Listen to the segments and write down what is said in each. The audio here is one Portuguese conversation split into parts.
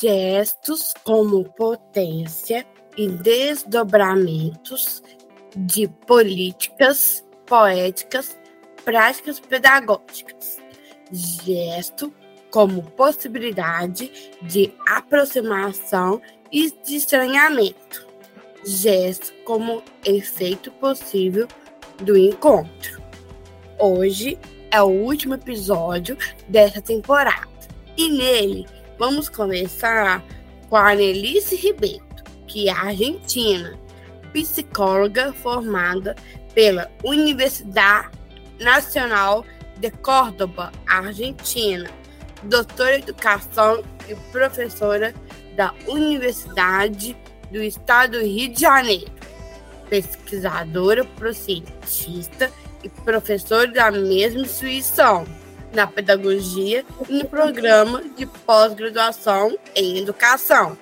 Gestos como potência e desdobramentos de políticas poéticas, práticas pedagógicas. Gesto como possibilidade de aproximação e de estranhamento. Gesto como efeito possível do encontro. Hoje é o último episódio dessa temporada e nele Vamos começar com a Anelice Ribeiro, que é argentina, psicóloga formada pela Universidade Nacional de Córdoba, Argentina, doutora em educação e professora da Universidade do Estado do Rio de Janeiro, pesquisadora, cientista e professora da mesma instituição na pedagogia e no programa de pós-graduação em educação,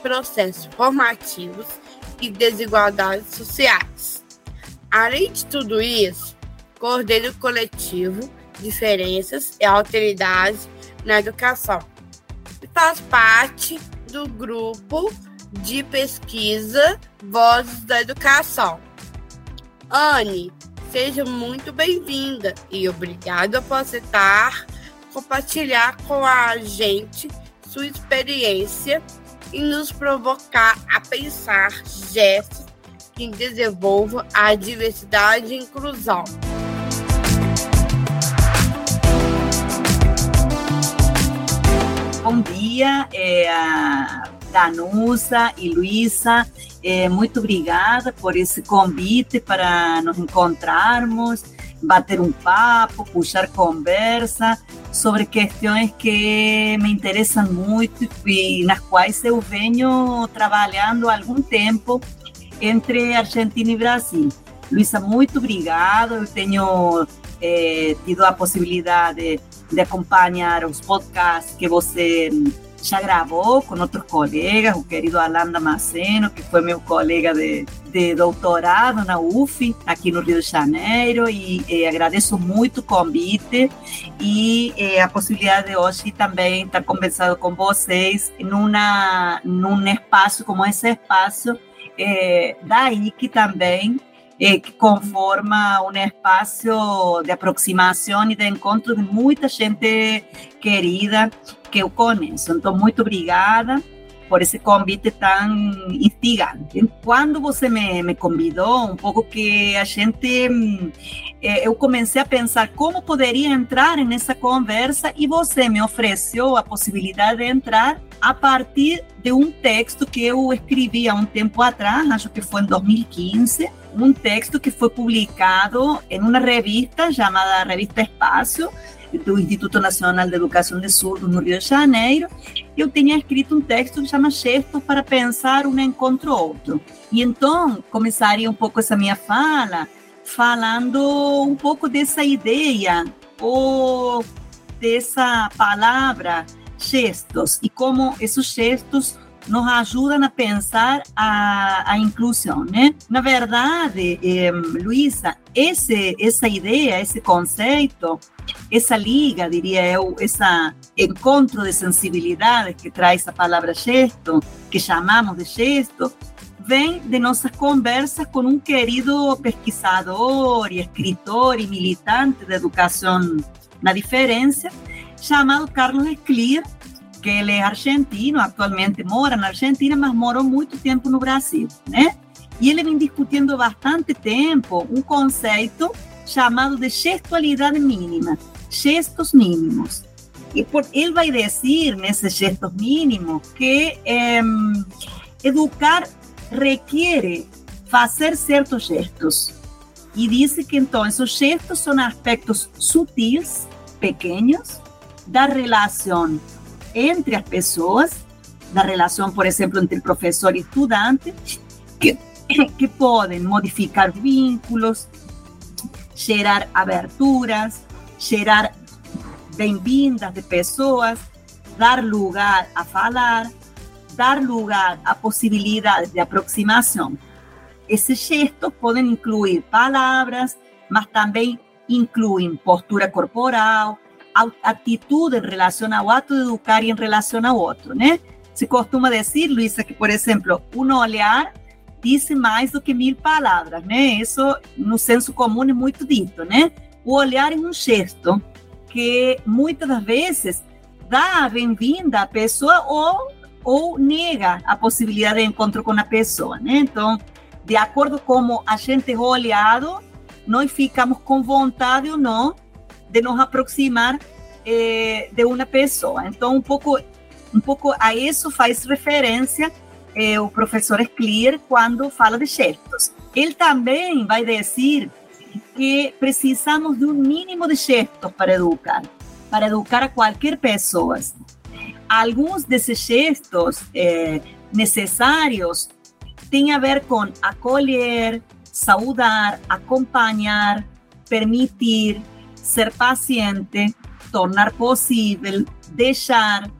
processos formativos e desigualdades sociais. Além de tudo isso, coordena o coletivo Diferenças e Alteridades na Educação e faz parte do grupo de pesquisa Vozes da Educação. Anne Seja muito bem-vinda e obrigada por aceitar compartilhar com a gente sua experiência e nos provocar a pensar gestos que desenvolvam a diversidade e inclusão. Bom dia, é, Danusa e Luísa. É, muito obrigada por esse convite para nos encontrarmos, bater um papo, puxar conversa sobre questões que me interessam muito e nas quais eu venho trabalhando há algum tempo entre Argentina e Brasil. Luísa, muito obrigada. Eu tenho é, tido a possibilidade de acompanhar os podcasts que você ya grabó con otros colegas, o querido Alan Damasceno, que foi meu colega de, de doutorado na UF, aqui no Rio de Janeiro, e eh, agradeço muito o convite e eh, a possibilidade de hoje também estar conversando com vocês numa, num espaço como esse espaço eh, da também, eh, que conforma um espaço de aproximação e de encontro de muita gente querida que eu conheço. Então, muito obrigada por esse convite tão instigante. Quando você me, me convidou, um pouco que a gente, eh, eu comecei a pensar como poderia entrar nessa conversa e você me ofereceu a possibilidade de entrar a partir de um texto que eu escrevi há um tempo atrás, acho que foi em 2015, um texto que foi publicado em uma revista chamada Revista Espaço, do Instituto Nacional de Educação de Surdos no Rio de Janeiro, eu tinha escrito um texto que chama Gestos para Pensar um Encontro Outro. E então começaria um pouco essa minha fala falando um pouco dessa ideia ou dessa palavra gestos e como esses gestos nos ajudam a pensar a, a inclusão, né? Na verdade, eh, Luísa, esse, essa ideia, esse conceito, essa liga, diria eu, esse encontro de sensibilidades que traz a palavra gesto, que chamamos de gesto, vem de nossas conversas com um querido pesquisador e escritor e militante de educação na diferença, chamado Carlos Esclir, que ele é argentino, atualmente mora na Argentina, mas morou muito tempo no Brasil, né? E ele vem discutindo bastante tempo um conceito chamado de gestualidade mínima, gestos mínimos. E por, ele vai dizer nesses gestos mínimos que eh, educar requer fazer certos gestos. E diz que então esses gestos são aspectos sutis, pequenos, da relação entre as pessoas da relação, por exemplo, entre professor e estudante, que, que podem modificar vínculos, gerar aberturas, gerar bem-vindas de pessoas, dar lugar a falar, dar lugar a possibilidades de aproximação. Esses gestos podem incluir palavras, mas também incluem postura corporal, atitude em relação ao ato de educar e em relação ao outro, né? Se costuma dizer, Luísa, que, por exemplo, um olhar diz mais do que mil palavras, né? Isso no senso comum é muito dito, né? O olhar é um gesto que muitas das vezes dá a bem-vinda à pessoa ou, ou nega a possibilidade de encontro com a pessoa, né? Então, de acordo com como a gente é olhado, nós ficamos com vontade ou não de nos aproximar eh, de uma pessoa. Então, um pouco, um pouco a isso faz referência eh, o professor Sclier quando fala de gestos. Ele também vai dizer que precisamos de um mínimo de gestos para educar, para educar a qualquer pessoa. Alguns desses gestos eh, necessários têm a ver com acolher, saudar, acompanhar, permitir, ser paciente, tornar possível, deixar,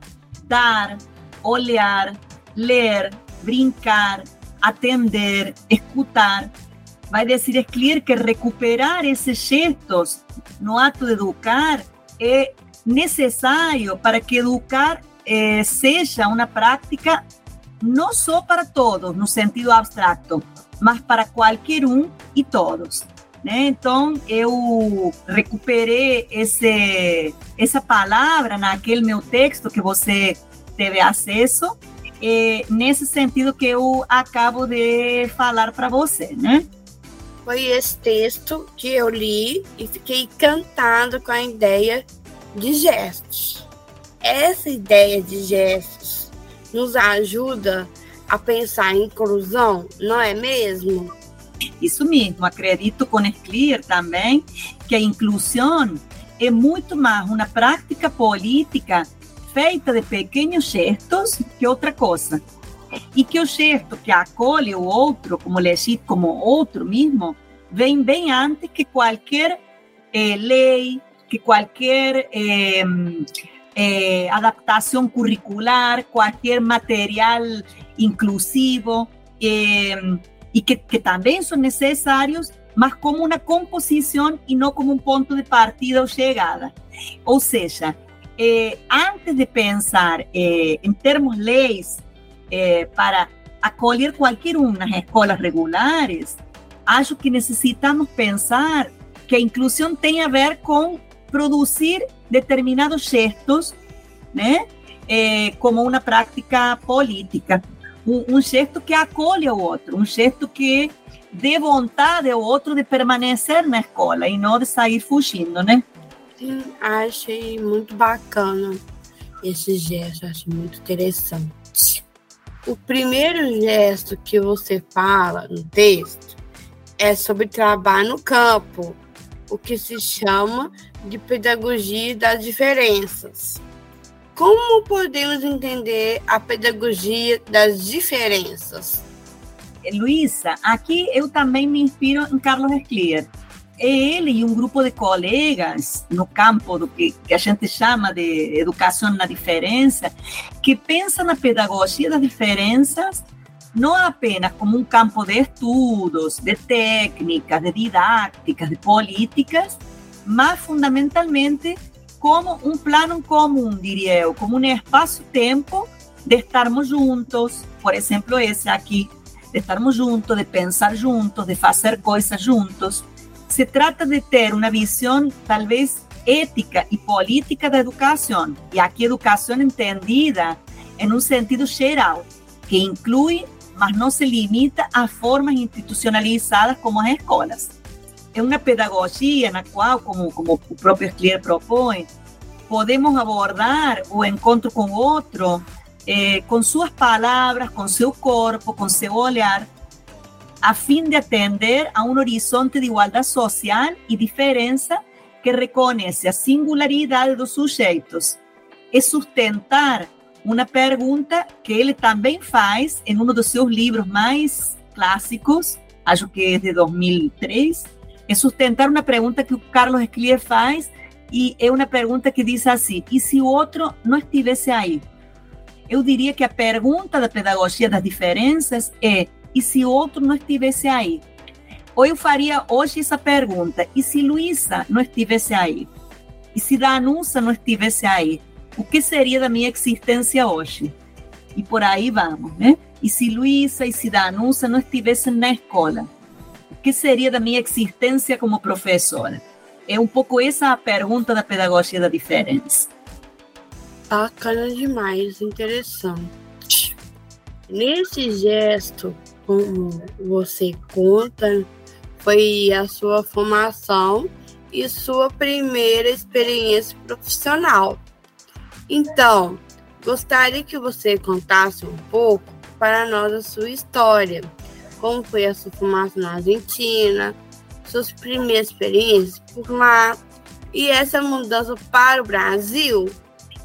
dar, olhar, ler, brincar, atender, escutar. Vai dizer Esclir que recuperar esses gestos no ato de educar é necessário para que educar eh, seja uma prática não para todos, no sentido abstrato, mas para qualquer um e todos. Né? Então, eu recuperei esse, essa palavra naquele meu texto que você teve acesso, é, nesse sentido que eu acabo de falar para você, né? Foi esse texto que eu li e fiquei encantado com a ideia de gestos. Essa ideia de gestos nos ajuda a pensar em inclusão, não é mesmo? Isso mesmo, acredito com Clear também que a inclusão é muito mais uma prática política feita de pequenos gestos que outra coisa. E que o gesto que acolhe o outro, como legítimo, como outro mesmo, vem bem antes que qualquer eh, lei, que qualquer eh, eh, adaptação curricular, qualquer material inclusivo. Eh, y que, que también son necesarios, mas como una composición y no como un punto de partida o llegada. Ou seja, eh, antes de pensar eh, em termos leis eh, para acolher qualquer um nas escolas regulares, acho que necessitamos pensar que a inclusão tem a ver com produzir determinados gestos, né, eh, como uma prática política um, um gesto que acolha o outro, um gesto que dê vontade ao outro de permanecer na escola e não de sair fugindo, né? Sim, achei muito bacana esse gesto, achei muito interessante. O primeiro gesto que você fala no texto é sobre trabalho no campo, o que se chama de pedagogia das diferenças. Como podemos entender a pedagogia das diferenças? Luísa, aqui eu também me inspiro em Carlos Esclier. É ele e um grupo de colegas no campo do que, que a gente chama de educação na diferença, que pensam na pedagogia das diferenças não apenas como um campo de estudos, de técnicas, de didáticas, de políticas, mas fundamentalmente como um plano comum, diria eu, como um espaço-tempo de estarmos juntos, por exemplo, esse aqui, de estarmos juntos, de pensar juntos, de fazer coisas juntos. Se trata de ter uma visão, talvez, ética e política da educação, e aqui educação entendida em um sentido geral, que inclui, mas não se limita a formas institucionalizadas como as escolas é uma pedagogia na qual, como, como próprio Clear propõe, podemos abordar o encontro com outro eh, com suas palavras, com seu corpo, com seu olhar, a fim de atender a um horizonte de igualdade social e diferença que reconhece a singularidade dos sujeitos e sustentar uma pergunta que ele também faz em um dos seus livros mais clássicos, acho que é de 2003, é sustentar uma pergunta que o Carlos Esclier faz e é uma pergunta que diz assim: e se o outro não estivesse aí? Eu diria que a pergunta da pedagogia das diferenças é: e se o outro não estivesse aí? Ou eu faria hoje essa pergunta: e se Luísa não estivesse aí? E se Danusa não estivesse aí? O que seria da minha existência hoje? E por aí vamos, né? E se Luísa e se Danusa não estivessem na escola? Que seria da minha existência como professora? É um pouco essa a pergunta da pedagogia da diferença. Bacana demais, interessante. Nesse gesto, como você conta, foi a sua formação e sua primeira experiência profissional. Então, gostaria que você contasse um pouco para nós a sua história, como foi a sua formação na Argentina, suas primeiras experiências por lá e essa mudança para o Brasil?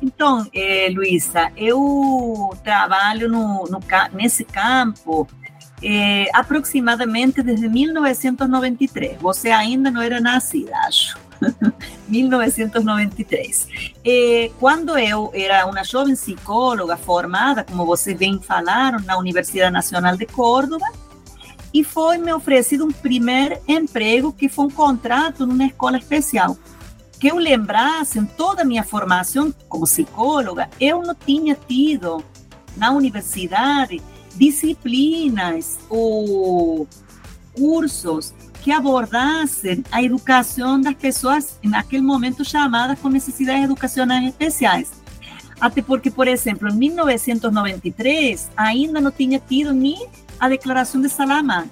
Então, é, Luísa, eu trabalho no, no, nesse campo é, aproximadamente desde 1993. Você ainda não era nascida, acho. 1993. É, quando eu era uma jovem psicóloga formada, como vocês bem falaram, na Universidade Nacional de Córdoba, e foi me oferecido um primeiro emprego que foi um contrato numa escola especial. Que eu lembrasse, em toda a minha formação como psicóloga, eu não tinha tido na universidade disciplinas ou cursos que abordassem a educação das pessoas, naquele momento chamadas com necessidades educacionais especiais. Até porque, por exemplo, em 1993, ainda não tinha tido nem a Declaração de Salamanca.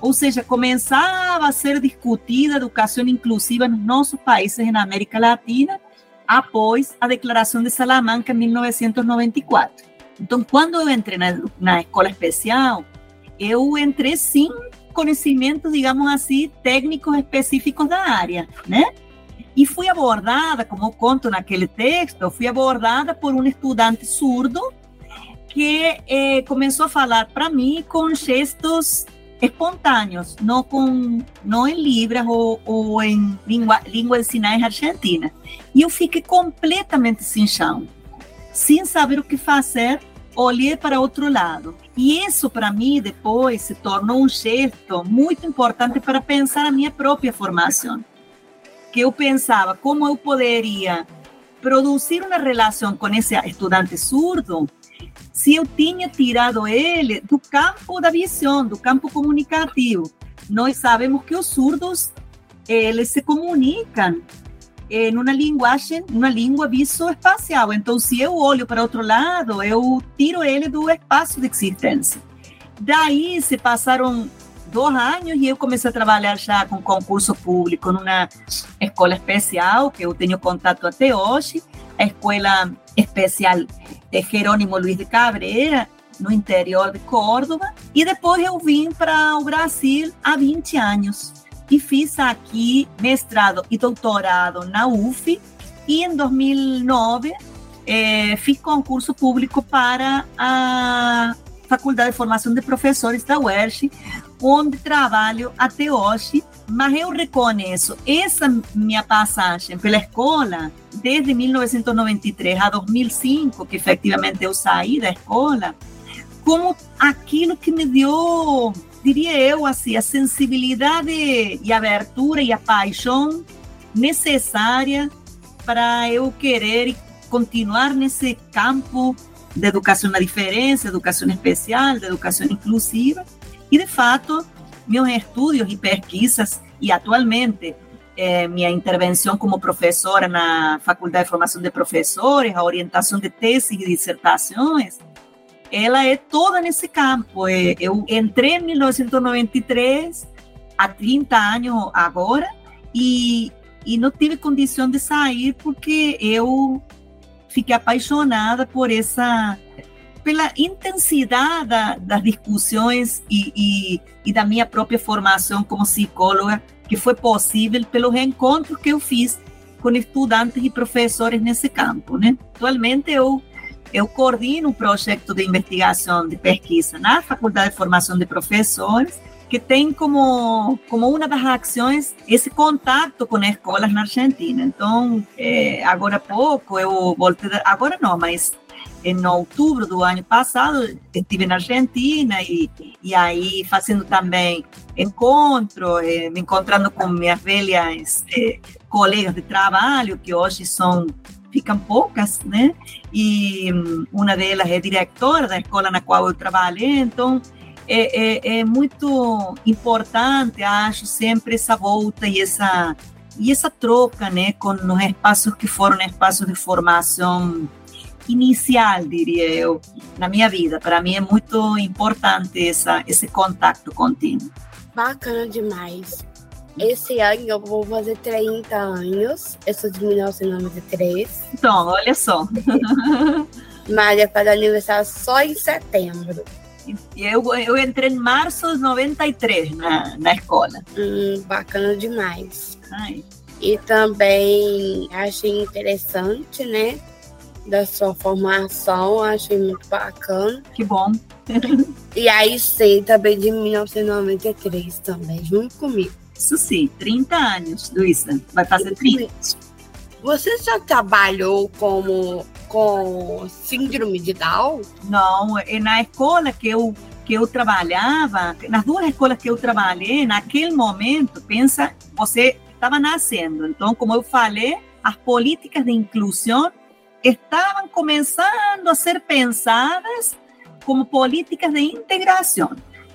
Ou seja, começava a ser discutida a educação inclusiva nos nossos países na América Latina após a Declaração de Salamanca em 1994. Então, quando eu entrei na, na escola especial, eu entrei sem conhecimentos, digamos assim, técnicos específicos da área, né? E fui abordada, como conto naquele texto, fui abordada por um estudante surdo que eh, começou a falar para mim com gestos espontâneos, não com não em libras ou, ou em língua, língua de sinais argentina. E eu fiquei completamente sem chão, sem saber o que fazer, olhei para outro lado. E isso para mim depois se tornou um gesto muito importante para pensar a minha própria formação. Que eu pensava como eu poderia produzir uma relação com esse estudante surdo se eu tinha tirado ele do campo da visão, do campo comunicativo. Nós sabemos que os surdos, eles se comunicam em uma linguagem, uma língua visoespacial. Então, se eu olho para outro lado, eu tiro ele do espaço de existência. Daí se passaram dois anos e eu comecei a trabalhar já com concurso público numa escola especial que eu tenho contato até hoje, a Escola Especial de Jerônimo Luiz de Cabrera, no interior de Córdoba, e depois eu vim para o Brasil há 20 anos. E fiz aqui mestrado e doutorado na UF, e em 2009 eh, fiz concurso público para a Faculdade de Formação de Professores da UERJ, onde trabalho até hoje, mas eu reconheço essa minha passagem pela escola, desde 1993 a 2005, que efetivamente eu saí da escola, como aquilo que me deu, diria eu, assim, a sensibilidade e a abertura e a paixão necessária para eu querer continuar nesse campo de educação na diferença, educação especial, de educação inclusiva, e, de fato, meus estudos e pesquisas, e atualmente eh, intervenção como professora na Faculdade de Formação de Professores, a orientação de teses e dissertações, ela é toda nesse campo. Eh, eu entrei em 1993, há 30 anos agora, e, e não tive condição de sair porque eu fiquei apaixonada por essa pela intensidade da, das discussões e, e, e, da minha própria formação como psicóloga, que foi possível pelo reencontro que eu fiz com estudantes e professores nesse campo. Né? Atualmente eu eu coordino um projeto de investigação, de pesquisa na Faculdade de Formação de Professores, que tem como, como uma das ações esse contato com escolas na Argentina. Então, é, agora há pouco, eu voltei, agora não, mas em outubro do ano passado, estive na Argentina e, e aí fazendo também encontro, eh, me encontrando com minhas velhas eh, colegas de trabalho, que hoje são ficam poucas, né? E uma delas é diretora da escola na qual eu trabalhei, então é, é, é muito importante, acho, sempre essa volta e essa e essa troca, né, com os espaços que foram espaços de formação inicial, diria eu, na minha vida. Para mim é muito importante essa, esse contato contínuo. Bacana demais. Esse ano eu vou fazer 30 anos. Eu sou de 1993. Então, olha só. Maria faz aniversário só em setembro. Eu, eu entrei em março de 93 na, na escola. Hum, bacana demais. Ai. E também achei interessante, né? Da sua formação, achei muito bacana. Que bom. e aí sei também de 1993 também, junto comigo. Isso sim, 30 anos, Luísa. Vai fazer 30. Você já trabalhou como com síndrome de Down? Não, na escola que eu que eu trabalhava, nas duas escolas que eu trabalhei, naquele momento, pensa, você estava nascendo. Então, como eu falei, as políticas de inclusão estavam começando a ser pensadas como políticas de integração.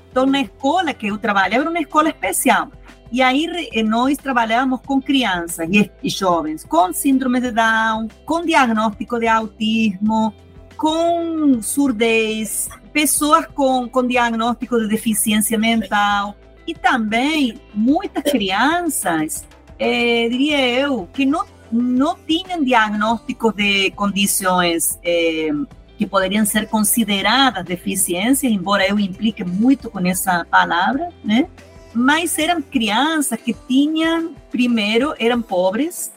Então, na escola que eu trabalhava, era uma escola especial. E aí eh, nós trabalhávamos com crianças e jovens com síndrome de Down, com diagnóstico de autismo, com surdez, pessoas com diagnóstico de deficiência mental e também muitas crianças, eh, diria eu, que não, não tinham diagnóstico de condições eh, que poderiam ser consideradas deficiências, embora eu implique muito com essa palavra, né? mas eram crianças que tinham, primeiro, eram pobres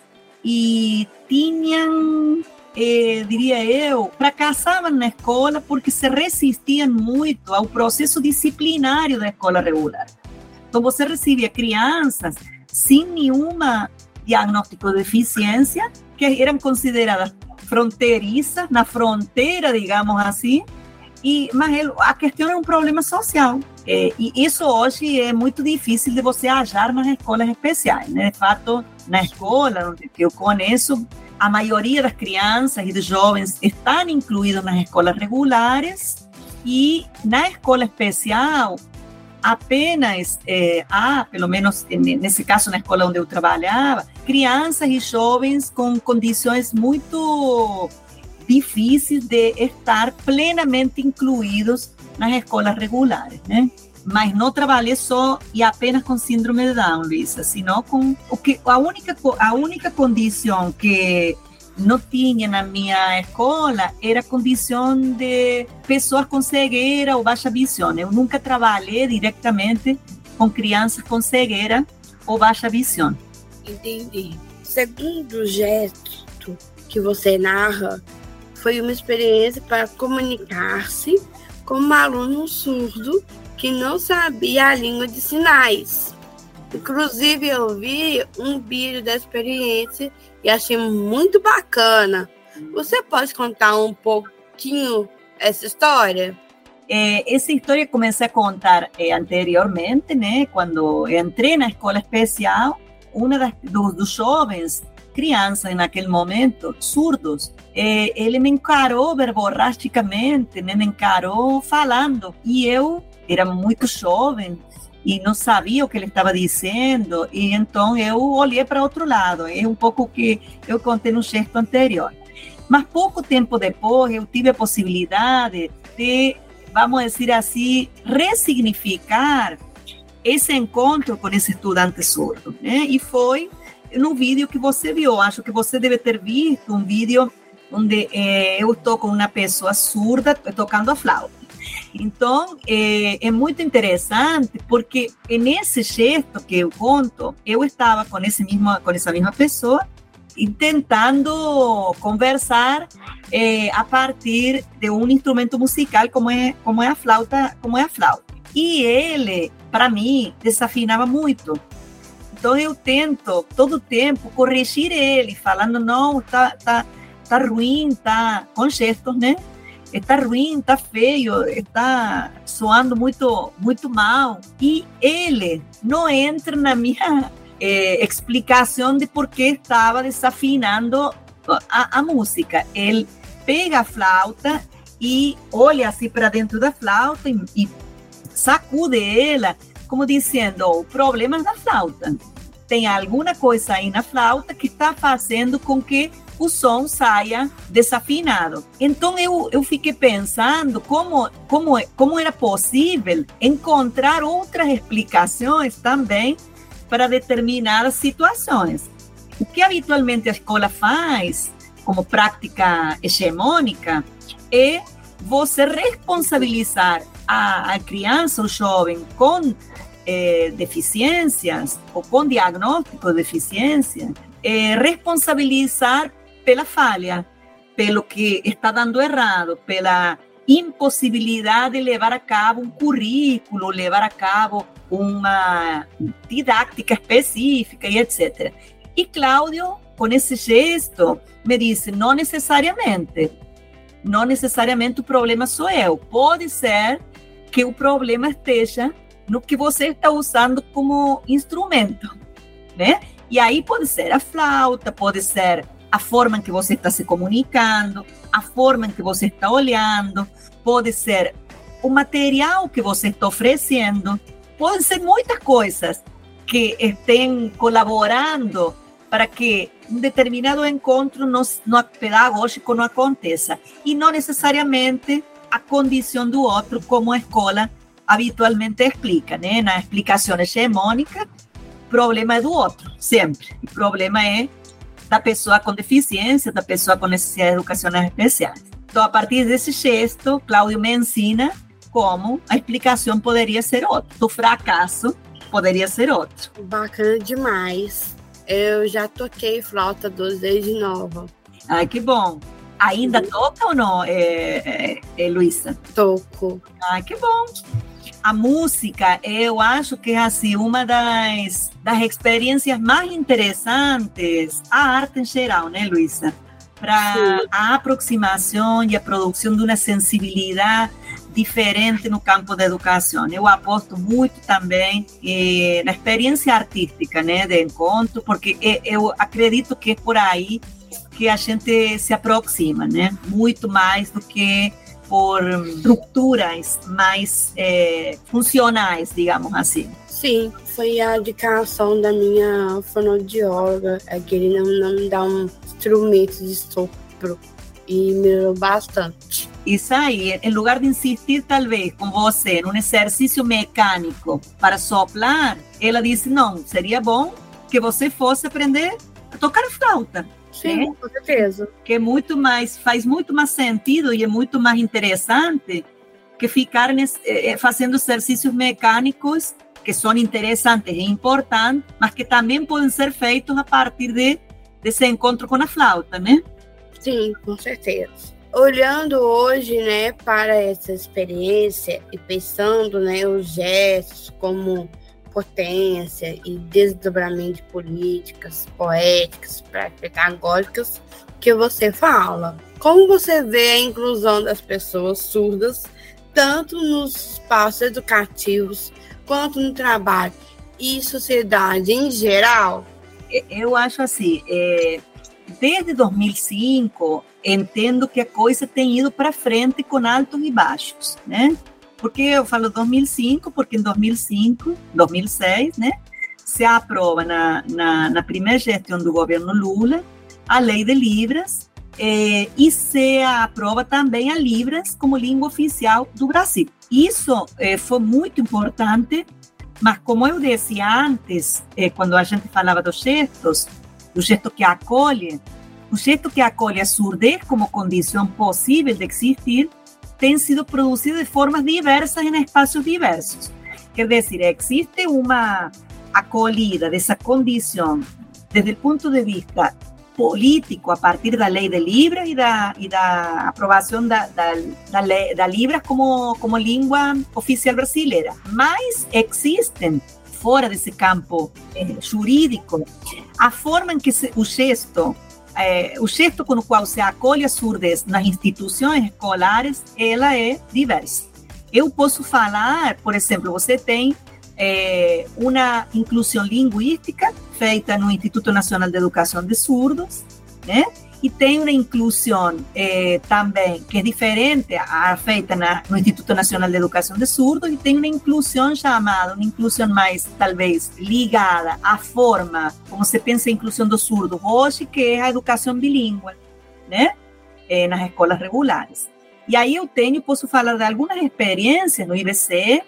e tinham, eh, diria eu, fracassavam na escola porque se resistiam muito ao processo disciplinário da escola regular. Então, você recebia crianças sem nenhuma diagnóstico de deficiência, que eram consideradas fronteiriças, na fronteira, digamos assim, e, mas a questão é um problema social. E isso hoje é muito difícil de você achar nas escolas especiais. Né? De fato, na escola onde eu conheço, a maioria das crianças e dos jovens estão incluídos nas escolas regulares e na escola especial apenas é, há, pelo menos nesse caso na escola onde eu trabalhava, crianças e jovens com condições muito difíceis de estar plenamente incluídos nas escolas regulares, né? Mas não trabalhei só e apenas com síndrome de Down, Luísa, senão com o que a única a única condição que não tinha na minha escola era condição de pessoas com cegueira ou baixa visão. Eu nunca trabalhei diretamente com crianças com cegueira ou baixa visão. Entendi. Segundo gesto que você narra, foi uma experiência para comunicar-se com um aluno surdo que não sabia a língua de sinais. Inclusive, eu vi um vídeo da experiência e achei muito bacana. Você pode contar um pouquinho essa história? É, essa história comecei a contar é, anteriormente, né? Quando entrei na escola especial, uma das, dos, dos jovens crianças naquele momento, surdos, eh, ele me encarou verborrasticamente, né? me encarou falando. E eu era muito jovem e não sabia o que ele estava dizendo, e então eu olhei para outro lado. É um pouco o que eu contei no gesto anterior. Mas pouco tempo depois, eu tive a possibilidade de, vamos dizer assim, ressignificar esse encontro com esse estudante surdo. Né? E foi no vídeo que você viu. Acho que você deve ter visto um vídeo onde eu estou com uma pessoa surda tocando a flauta. Então, é, é, muito interessante porque nesse gesto que eu conto, eu estava com, esse mesmo, com essa mesma pessoa intentando conversar eh, a partir de um instrumento musical como é como é a flauta como é a flauta. E ele para mim desafinava muito. Então eu tento todo tempo corrigir ele falando não tá tá tá ruim tá com gestos né está ruim, está feio, está soando muito, muito mal. E ele não entra na minha eh, explicação de por que estava desafinando a, a música. Ele pega a flauta e olha assim para dentro da flauta e, e sacude ela, como dizendo: o problema é da flauta. Tem alguma coisa aí na flauta que está fazendo com que o som saia desafinado. Então eu, eu fiquei pensando como, como, como era possível encontrar outras explicações também para determinadas situações. O que habitualmente a escola faz, como prática hegemônica, é você responsabilizar a, a criança ou jovem com eh, deficiências ou com diagnóstico de deficiência, eh, responsabilizar pela falha, pelo que está dando errado, pela impossibilidade de levar a cabo um currículo, levar a cabo uma didática específica e etc. E Cláudio, com esse gesto, me disse: não necessariamente, não necessariamente o problema sou eu. Pode ser que o problema esteja no que você está usando como instrumento, né? E aí pode ser a flauta, pode ser a forma em que você está se comunicando, a forma em que você está olhando, pode ser o material que você está oferecendo, pode ser muitas coisas que estén colaborando para que um determinado encontro no, no pedagógico não aconteça e não necessariamente a condição do outro, como a escola habitualmente explica, né? Na explicação hegemônica, problema é do outro, sempre. O problema é da pessoa com deficiência, da pessoa com necessidades educacionais especiais. Então, a partir desse gesto, Cláudio me ensina como a explicação poderia ser outra. Do fracasso, poderia ser outro. Bacana demais. Eu já toquei flauta doce desde nova. Ai, que bom. Ainda toca ou não, é, é, é, Luísa? Toco. Ai, que bom a música, eu acho que é assim, uma das, das experiências mais interessantes, a arte em geral, né, Luísa? Para a aproximação e a produção de uma sensibilidade diferente no campo da educação. Eu aposto muito também eh, na experiência artística, né, de encontro, porque eu acredito que é por aí que a gente se aproxima, né, muito mais do que por estruturas mais é, funcionais, digamos assim. Sim, foi a indicação da minha fonoaudióloga, é que ele não, não me dá um instrumento de sopro e melhorou bastante. Isso aí, em lugar de insistir talvez com você num exercício mecânico para soplar, ela disse, não, seria bom que você fosse aprender a tocar flauta. Sim, né? com certeza. Que é muito mais, faz muito mais sentido e é muito mais interessante que ficar nesse, eh, eh, fazendo exercícios mecânicos que são interessantes e importantes, mas que também podem ser feitos a partir de desse encontro com a flauta, né? Sim, com certeza. Olhando hoje, né, para essa experiência e pensando, né, os gestos como potência e desdobramento de políticas poéticas, pedagógicas que você fala. Como você vê a inclusão das pessoas surdas, tanto nos espaços educativos quanto no trabalho e sociedade em geral? Eu acho assim, é, desde 2005, entendo que a coisa tem ido para frente com altos e baixos, né? Por que eu falo 2005? Porque em 2005, 2006, né, se aprova na, na, na primeira gestão do governo Lula a lei de Libras eh, e se aprova também a Libras como língua oficial do Brasil. Isso eh, foi muito importante, mas como eu disse antes, eh, quando a gente falava dos gestos, o gesto que acolhe, o gesto que acolhe a surdez como condição possível de existir, tem sido produzido de formas diversas em espaços diversos. Quer dizer, existe uma acolhida dessa condição desde o ponto de vista político a partir da lei de Libras e da, e da aprovação da, da, da Libras como, como língua oficial brasileira. Mas existem, fora desse campo eh, jurídico, a forma em que se, o gesto é, o gesto com o qual se acolhe a surdez nas instituições escolares, ela é diversa. Eu posso falar, por exemplo, você tem é, uma inclusão linguística feita no Instituto Nacional de Educação de Surdos, né? E tem uma inclusão eh, também que é diferente a feita na, no Instituto Nacional de Educação de Surdos e tem uma inclusão chamada, uma inclusão mais, talvez, ligada à forma como se pensa a inclusão do surdo hoje, que é a educação bilíngue, né? Eh, nas escolas regulares. E aí eu tenho, posso falar de algumas experiências no IBC,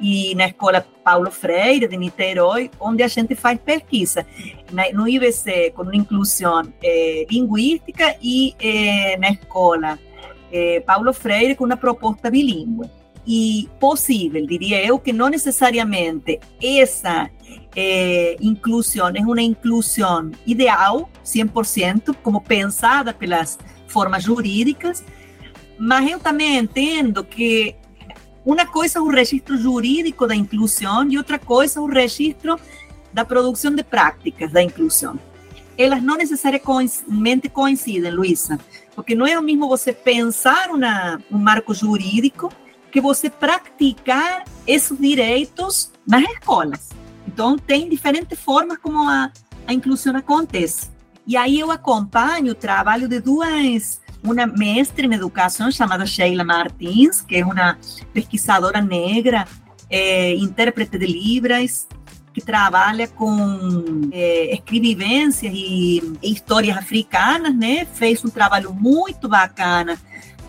e na Escola Paulo Freire, de Niterói, onde a gente faz pesquisa no IBC com inclusão é, linguística e é, na Escola é, Paulo Freire com uma proposta bilíngue. E possível, diria eu, que não necessariamente essa inclusão é uma inclusão ideal, 100%, como pensada pelas formas jurídicas, mas eu também entendo que uma coisa é o registro jurídico da inclusão e outra coisa é o registro da produção de práticas da inclusão. Elas não necessariamente coincidem, Luísa, porque não é o mesmo você pensar um marco jurídico que você praticar esses direitos nas escolas. Então, tem diferentes formas como a inclusão acontece. E aí eu acompanho o trabalho de duas uma mestre em educação chamada Sheila Martins, que é uma pesquisadora negra, é, intérprete de Libras, que trabalha com é, escrevivências e, e histórias africanas, né? Fez um trabalho muito bacana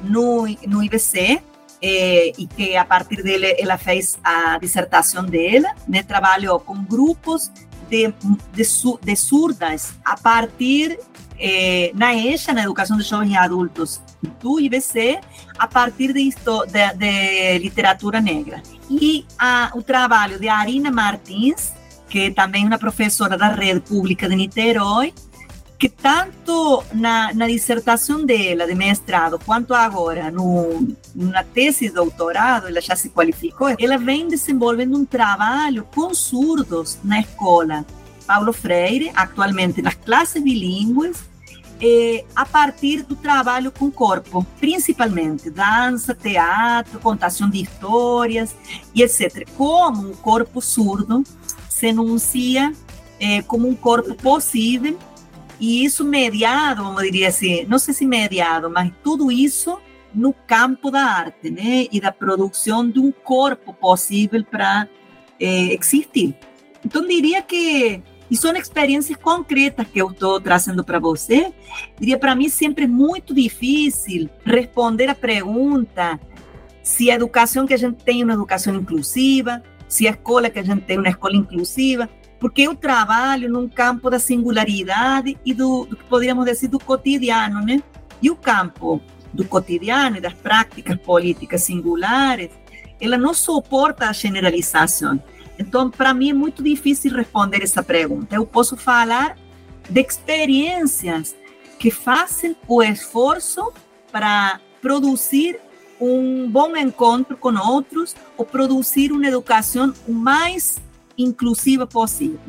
no, no IBC, é, e que a partir dele ela fez a dissertação dela, né? Trabalhou com grupos de, de, de surdas a partir eh, na EJA, na Educação de Jovens e Adultos do IBC, a partir de, de, de literatura negra. E a, o trabalho de Arina Martins, que é também uma professora da rede pública de Niterói, que tanto na, na dissertação dela de mestrado quanto agora no, na tese de doutorado, ela já se qualificou, ela vem desenvolvendo um trabalho com surdos na escola. Paulo Freire, atualmente nas classes bilíngues, é, a partir do trabalho com o corpo, principalmente dança, teatro, contação de histórias e etc. Como o corpo surdo se enuncia é, como um corpo possível e isso mediado, vamos dizer assim, não sei se mediado, mas tudo isso no campo da arte, né, e da produção de um corpo possível para é, existir. Então diria que e são experiências concretas que eu estou trazendo para você. Diria, para mim, sempre é muito difícil responder a pergunta se a educação que a gente tem é uma educação inclusiva, se a escola que a gente tem é uma escola inclusiva, porque eu trabalho num campo da singularidade e do, do que poderíamos dizer do cotidiano, né? E o campo do cotidiano e das práticas políticas singulares, ela não suporta a generalização. Então, para mim é muito difícil responder essa pergunta. Eu posso falar de experiências que fazem o esforço para produzir um bom encontro com outros ou produzir uma educação o mais inclusiva possível.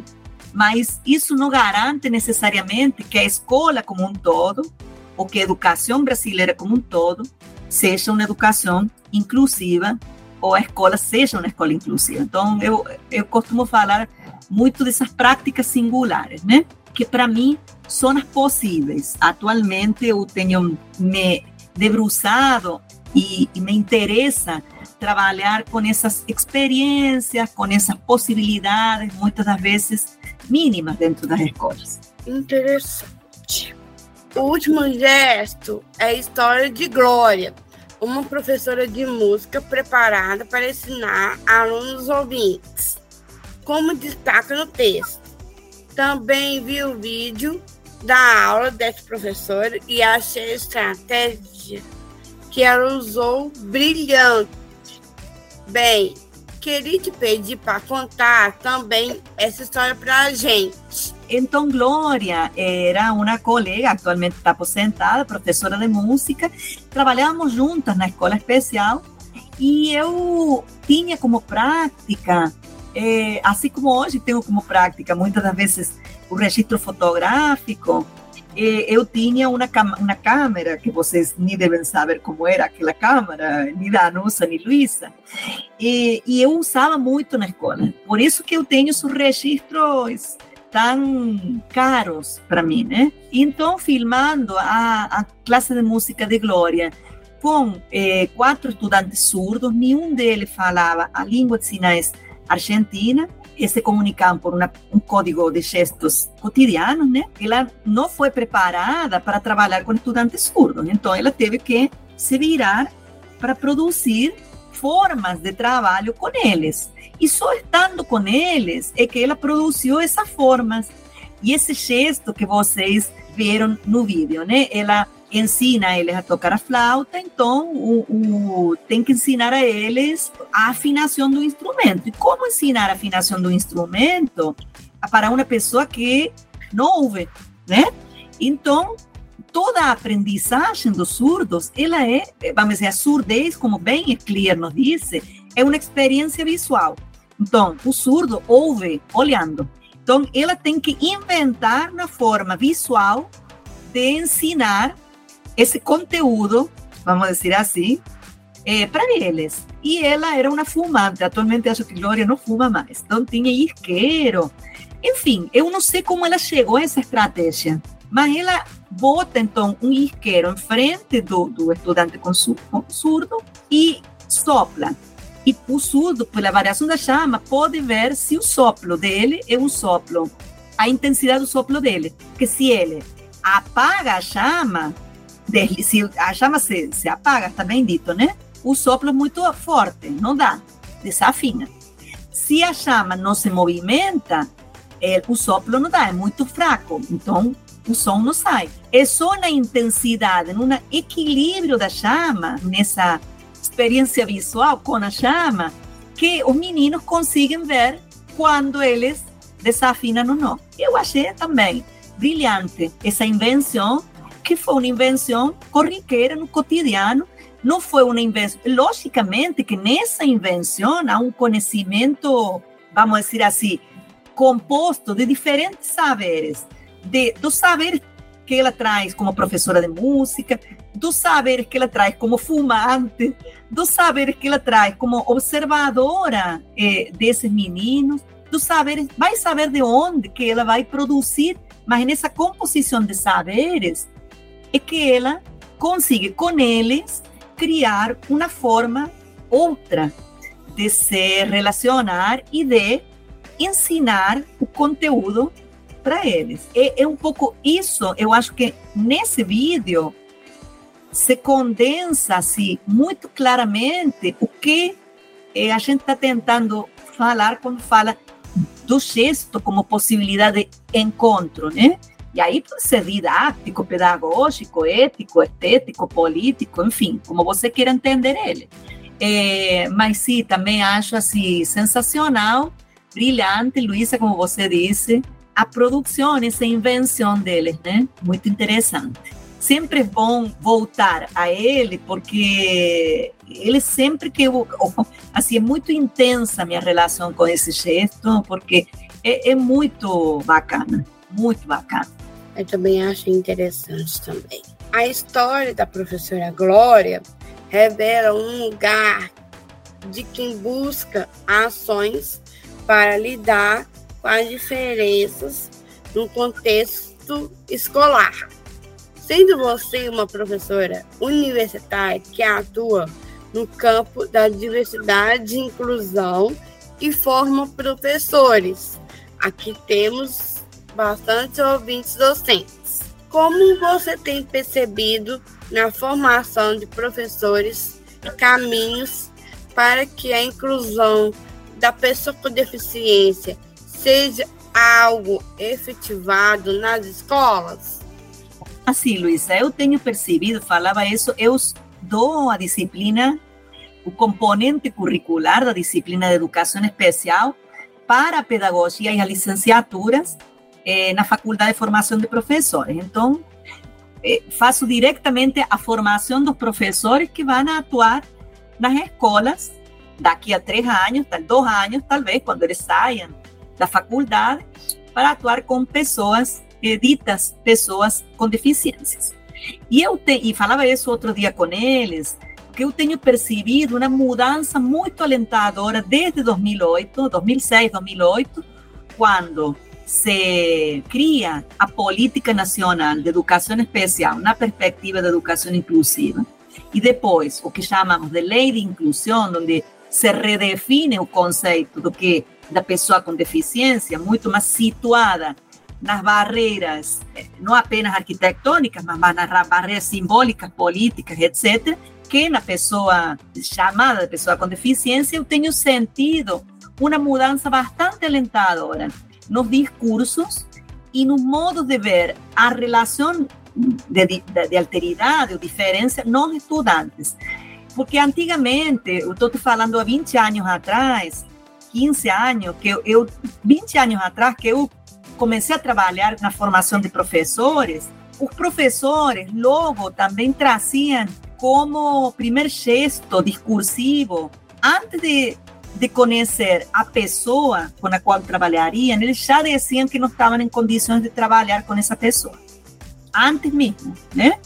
Mas isso não garante necessariamente que a escola como um todo, ou que a educação brasileira como um todo, seja uma educação inclusiva ou a escola seja uma escola inclusiva. Então, eu, eu costumo falar muito dessas práticas singulares, né? Que para mim são as possíveis. Atualmente eu tenho me debruçado e, e me interessa trabalhar com essas experiências, com essas possibilidades, muitas das vezes mínimas dentro das escolas. Interessante. O último gesto é a história de Glória, uma professora de música preparada para ensinar alunos ouvintes, como destaca no texto. Também vi o vídeo da aula desse professor e achei a estratégia que ela usou brilhante. Bem, queria te pedir para contar também essa história para a gente. Então Glória era uma colega, atualmente está aposentada, professora de música. Trabalhávamos juntas na escola especial e eu tinha como prática, é, assim como hoje tenho como prática, muitas das vezes, o registro fotográfico. eu tinha uma, uma câmera, que vocês nem devem saber como era aquela câmera, nem da Anusa, nem Luísa, e, eu usava muito na escola. Por isso que eu tenho os registros tão caros para mim, né? Então, filmando a, a classe de música de Glória com eh, quatro estudantes surdos, nenhum deles falava a língua de sinais argentina, e se comunicavam por uma, um código de gestos cotidianos, né? Ela não foi preparada para trabalhar com estudantes surdos, então ela teve que se virar para produzir formas de trabalho com eles. E só estando com eles é que ela produziu essas formas. E esse gesto que vocês viram no vídeo, né? Ela ensina eles a tocar a flauta, então o, o, tem que ensinar a eles a afinação do instrumento. E como ensinar a afinação do instrumento para uma pessoa que não ouve, né? Então, toda a aprendizagem dos surdos, ela é, vamos dizer, a surdez, como bem Clear nos disse, é uma experiência visual. Então, o surdo ouve olhando. Então, ela tem que inventar uma forma visual de ensinar esse conteúdo, vamos dizer assim, é, para eles. E ela era uma fumante, atualmente acho que Glória não fuma mais, então tinha isqueiro. Enfim, eu não sei como ela chegou a essa estratégia, mas ela bota então um isqueiro em frente do, do estudante com surdo e sopla. E o surdo, pela variação da chama, pode ver se o soplo dele é um soplo, a intensidade do soplo dele. Porque se ele apaga a chama, se a chama se, se apaga, está bem dito, né? O soplo é muito forte, não dá, desafina. Se a chama não se movimenta, é, o soplo não dá, é muito fraco, então o som não sai. É só na intensidade, no equilíbrio da chama, nessa experiência visual com a chama, que os meninos conseguem ver quando eles desafinam ou não. Eu achei também brilhante essa invenção, que foi uma invenção corriqueira no cotidiano, não foi uma invenção. Logicamente que nessa invenção há um conhecimento, vamos dizer assim, composto de diferentes saberes, de, dos saberes que ela traz como professora de música, dos saberes que ela traz como fumante, dos saberes que ela traz como observadora eh, desses meninos, dos saberes, vai saber de onde que ela vai produzir, mas nessa composição de saberes é que ela consegue com eles criar uma forma outra de se relacionar e de ensinar o conteúdo para eles. É, é um pouco isso, eu acho que nesse vídeo se condensa assim, muito claramente o que eh, a gente está tentando falar quando fala do gesto como possibilidade de encontro, né? E aí pode ser didático, pedagógico, ético, estético, político, enfim, como você queira entender ele. É, mas sim, também acho assim sensacional, brilhante, Luísa, como você disse, a produção, essa invenção deles, né? Muito interessante. Sempre é bom voltar a ele, porque ele sempre que eu, assim, é muito intensa a minha relação com esse gesto, porque é, é muito bacana, muito bacana. Eu também acho interessante também. A história da professora Glória revela um lugar de quem busca ações para lidar com as diferenças no contexto escolar. Sendo você uma professora universitária que atua no campo da diversidade e inclusão e forma professores. Aqui temos bastante ouvintes docentes. Como você tem percebido na formação de professores caminhos para que a inclusão da pessoa com deficiência seja algo efetivado nas escolas? Assim, Luísa, eu tenho percebido, falava isso, eu dou a disciplina, o componente curricular da disciplina de educação especial para a pedagogia e as licenciaturas é, na Faculdade de Formação de Professores. Então, é, faço diretamente a formação dos professores que vão atuar nas escolas daqui a três anos, tal, dois anos, talvez, quando eles saiam da faculdade, para atuar com pessoas, ditas pessoas com deficiências. E eu te, e falava isso outro dia com eles, que eu tenho percebido uma mudança muito alentadora desde 2008, 2006, 2008, quando se cria a Política Nacional de Educação Especial na perspectiva da educação inclusiva, e depois o que chamamos de Lei de Inclusão, onde se redefine o conceito do que da pessoa com deficiência, muito mais situada nas barreiras, eh, não apenas arquitetônicas, mas nas barreiras simbólicas, políticas, etc., que na pessoa chamada de pessoa com deficiência, eu tenho sentido uma mudança bastante alentadora nos discursos e no modo de ver a relação de, de, de alteridade ou diferença nos estudantes. Porque antigamente, eu estou falando há 20 anos atrás, 15 anos, que eu 20 anos atrás, que eu comecei a trabalhar na formação de professores, os professores logo também traziam como primeiro gesto discursivo, antes de, de conhecer a pessoa com a qual trabalhariam, eles já diziam que não estavam em condições de trabalhar com essa pessoa. Antes mesmo, né?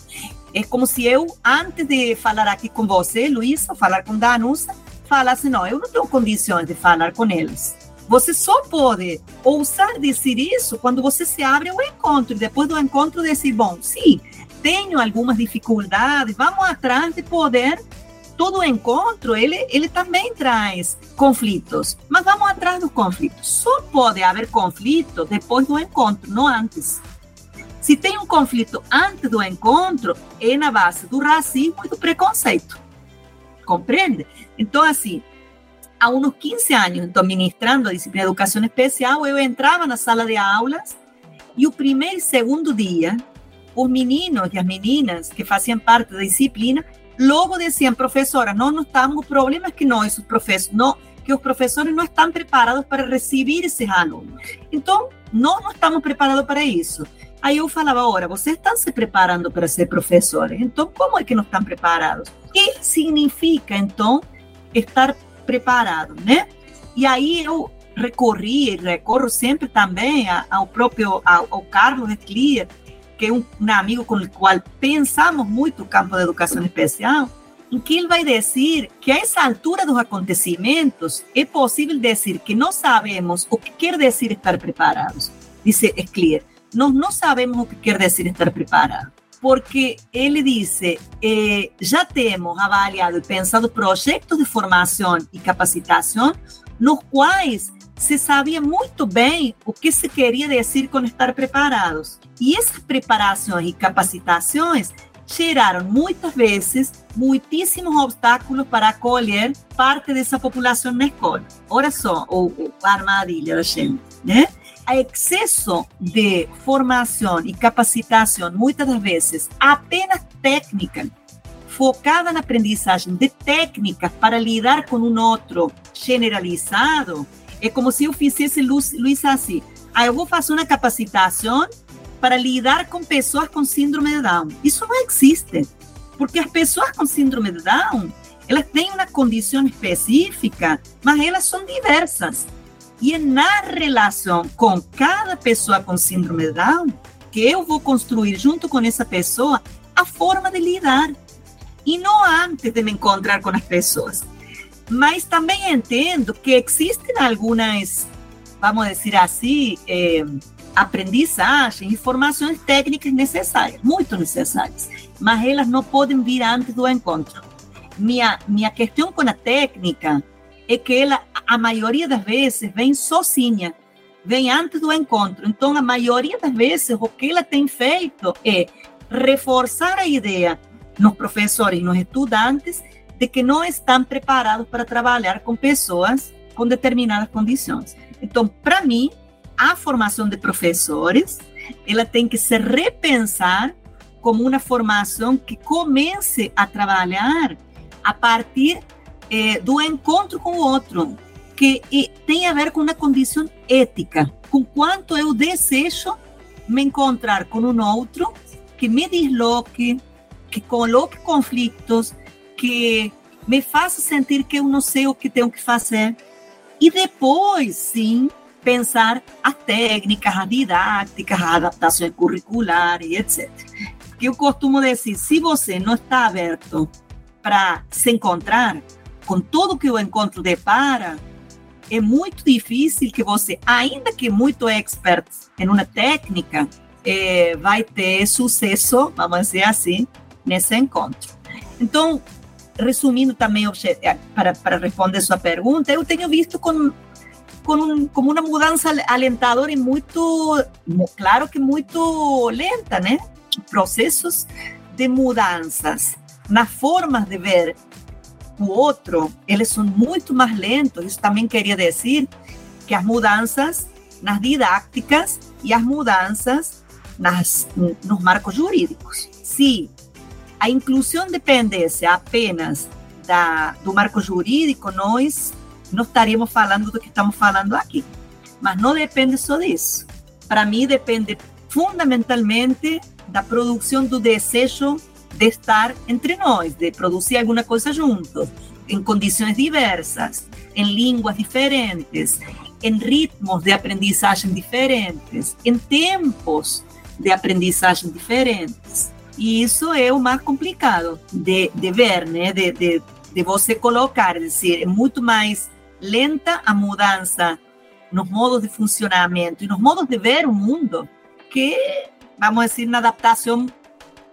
É como se eu, antes de falar aqui com você, Luísa, falar com Danusa, falasse, não, eu não tenho condições de falar com eles. Você só pode ousar dizer isso quando você se abre ao encontro. E depois do encontro, dizer, bom, sim, tenho algumas dificuldades, vamos atrás de poder todo encontro ele ele também traz conflitos, mas vamos atrás dos conflitos. Só pode haver conflito depois do encontro, não antes. Se tem um conflito antes do encontro, é na base do racismo e do preconceito. Compreende? Então, assim, há uns 15 anos, então, ministrando a disciplina de educação especial, eu entrava na sala de aulas e o primeiro e segundo dia, os meninos e as meninas que faziam parte da disciplina, logo diziam, professora, não, não estamos, o problema é que nós, os professores, não, que os professores não estão preparados para receber esses alunos. Então, nós não estamos preparados para isso. Aí eu falava, ora, vocês estão se preparando para ser professores, então como é que não estão preparados? O que significa, então, estar preparado, né? E aí eu recorri e recorro sempre também ao próprio ao, ao Carlos Esclier, que é um, um, amigo com o qual pensamos muito o campo da educação especial, em que ele vai dizer que a essa altura dos acontecimentos é possível dizer que não sabemos o que quer dizer estar preparados, diz Esclier nós não sabemos o que quer dizer estar preparado, porque ele disse, eh, já temos avaliado e pensado projetos de formação e capacitação nos quais se sabia muito bem o que se queria dizer com estar preparados. E essas preparações e capacitações geraram muitas vezes muitíssimos obstáculos para acolher parte dessa população na escola. Olha só, o, a armadilha da gente, né? A excesso de formação e capacitação, muitas das vezes apenas técnica, focada na aprendizagem de técnicas para lidar com um outro generalizado, é como se eu fizesse, Luiz, assim, ah, eu vou fazer uma capacitação para lidar com pessoas com síndrome de Down. Isso não existe, porque as pessoas com síndrome de Down, elas têm uma condição específica, mas elas são diversas. E é na relação com cada pessoa com síndrome de Down que eu vou construir junto com essa pessoa a forma de lidar. E não antes de me encontrar com as pessoas. Mas também entendo que existem algumas, vamos dizer assim, eh, aprendizagens e formações técnicas necessárias, muito necessárias, mas elas não podem vir antes do encontro. Minha, minha questão com a técnica é que ela, a maioria das vezes, vem sozinha, vem antes do encontro. Então, a maioria das vezes, o que ela tem feito é reforçar a ideia nos professores e nos estudantes de que não estão preparados para trabalhar com pessoas com determinadas condições. Então, para mim, a formação de professores, ela tem que se repensar como uma formação que comece a trabalhar a partir é, do encontro com o outro, que tem a ver com uma condição ética. com quanto eu desejo me encontrar com um outro que me desloque, que coloque conflitos, que me faça sentir que eu não sei o que tenho que fazer. E depois, sim, pensar as técnicas, as didáticas, as adaptações curriculares, etc. Que eu costumo dizer, se você não está aberto para se encontrar com tudo que o encontro depara, é muito difícil que você, ainda que muito expert em uma técnica, é, vai ter sucesso, vamos dizer assim, nesse encontro. Então, resumindo também, eh, para, para responder sua pergunta, eu tenho visto com, com como uma mudança alentadora e muito, claro que muito lenta, né? Processos de mudanças nas formas de ver o outro, eles são muito mais lentos. Isso também queria dizer que as mudanças nas didáticas e as mudanças nas, nos marcos jurídicos. Se a inclusão dependesse apenas da, do marco jurídico, nós não estaríamos falando do que estamos falando aqui. Mas não depende só disso. Para mim, depende fundamentalmente da produção do desejo de estar entre nós, de produzir alguma coisa juntos, em condições diversas, em línguas diferentes, em ritmos de aprendizagem diferentes, em tempos de aprendizagem diferentes. E isso é o mais complicado de, de ver, né? De, de, de você colocar, é dizer, é muito mais lenta a mudança nos modos de funcionamento e nos modos de ver o mundo que, vamos dizer, na adaptação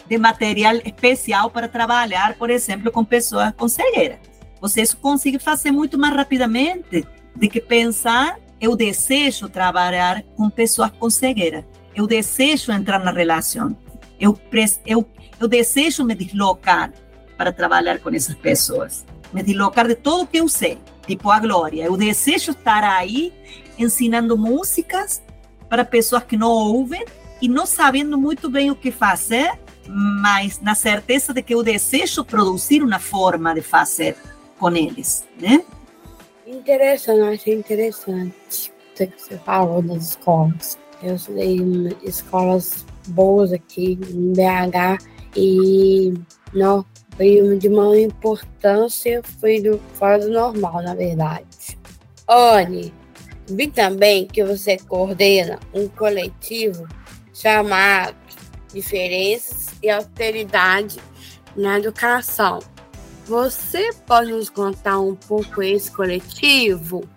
de material especial para trabalhar, por exemplo, com pessoas com cegueira. Você consegue fazer muito mais rapidamente do que pensar eu desejo trabalhar com pessoas com cegueira. Eu desejo entrar na relação. Eu, eu, eu desejo me deslocar para trabalhar com essas pessoas. Me deslocar de tudo que eu sei, tipo a Glória. Eu desejo estar aí ensinando músicas para pessoas que não ouvem e não sabendo muito bem o que fazer, mas na certeza de que eu desejo produzir uma forma de fazer com eles, né? Interessante, achei interessante o que você falou das escolas. Eu estudei em escolas boas aqui em BH e não foi de uma importância, foi do, fora do normal, na verdade. Olhe, vi também que você coordena um coletivo chamado Diferenças e Alteridade na Educação. Você pode nos contar um pouco esse coletivo?